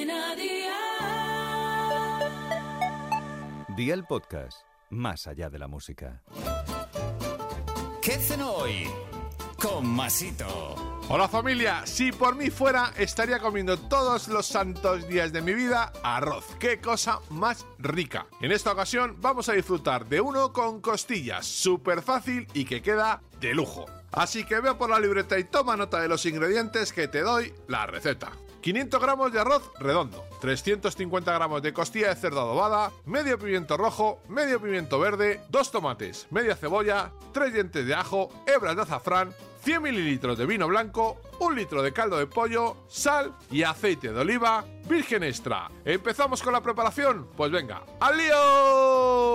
Cadena Dial. Día el podcast, más allá de la música. ¿Qué cenó hoy? Con Masito. Hola familia, si por mí fuera estaría comiendo todos los santos días de mi vida arroz. ¡Qué cosa más rica! En esta ocasión vamos a disfrutar de uno con costillas, súper fácil y que queda de lujo. Así que veo por la libreta y toma nota de los ingredientes que te doy la receta. 500 gramos de arroz redondo, 350 gramos de costilla de cerdo adobada, medio pimiento rojo, medio pimiento verde, dos tomates, media cebolla, tres dientes de ajo, hebras de azafrán, 100 mililitros de vino blanco, un litro de caldo de pollo, sal y aceite de oliva virgen extra. ¿Empezamos con la preparación? Pues venga, ¡al lío!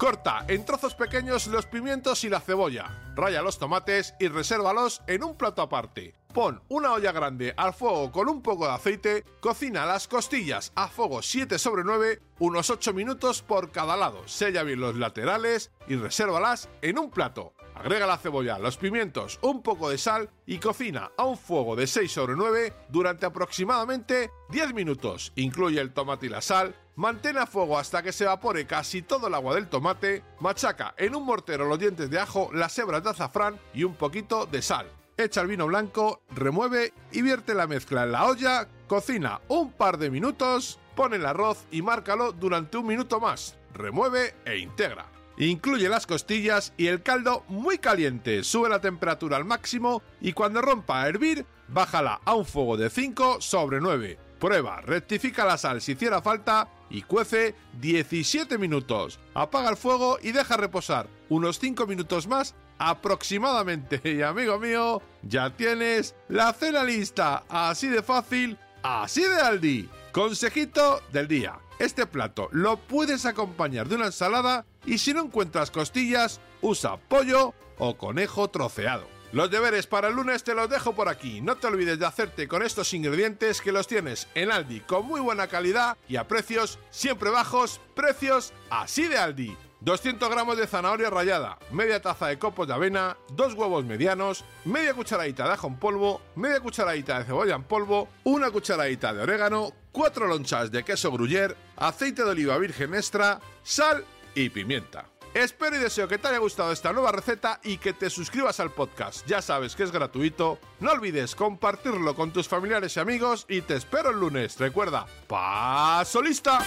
Corta en trozos pequeños los pimientos y la cebolla. Raya los tomates y resérvalos en un plato aparte. Pon una olla grande al fuego con un poco de aceite, cocina las costillas a fuego 7 sobre 9, unos 8 minutos por cada lado. Sella bien los laterales y resérvalas en un plato. Agrega la cebolla, los pimientos, un poco de sal y cocina a un fuego de 6 sobre 9 durante aproximadamente 10 minutos. Incluye el tomate y la sal, mantén a fuego hasta que se evapore casi todo el agua del tomate, machaca en un mortero los dientes de ajo, las hebras de azafrán y un poquito de sal. Echa el vino blanco, remueve y vierte la mezcla en la olla, cocina un par de minutos, pone el arroz y márcalo durante un minuto más, remueve e integra. Incluye las costillas y el caldo muy caliente, sube la temperatura al máximo y cuando rompa a hervir, bájala a un fuego de 5 sobre 9. Prueba, rectifica la sal si hiciera falta y cuece 17 minutos. Apaga el fuego y deja reposar unos 5 minutos más aproximadamente. Y amigo mío, ya tienes la cena lista. Así de fácil, así de Aldi. Consejito del día. Este plato lo puedes acompañar de una ensalada y si no encuentras costillas, usa pollo o conejo troceado. Los deberes para el lunes te los dejo por aquí. No te olvides de hacerte con estos ingredientes que los tienes en Aldi con muy buena calidad y a precios siempre bajos, precios así de Aldi. 200 gramos de zanahoria rallada, media taza de copos de avena, dos huevos medianos, media cucharadita de ajo en polvo, media cucharadita de cebolla en polvo, una cucharadita de orégano, cuatro lonchas de queso gruyere, aceite de oliva virgen extra, sal y pimienta. Espero y deseo que te haya gustado esta nueva receta y que te suscribas al podcast. Ya sabes que es gratuito. No olvides compartirlo con tus familiares y amigos y te espero el lunes. Recuerda, paso lista.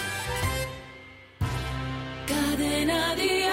Dial.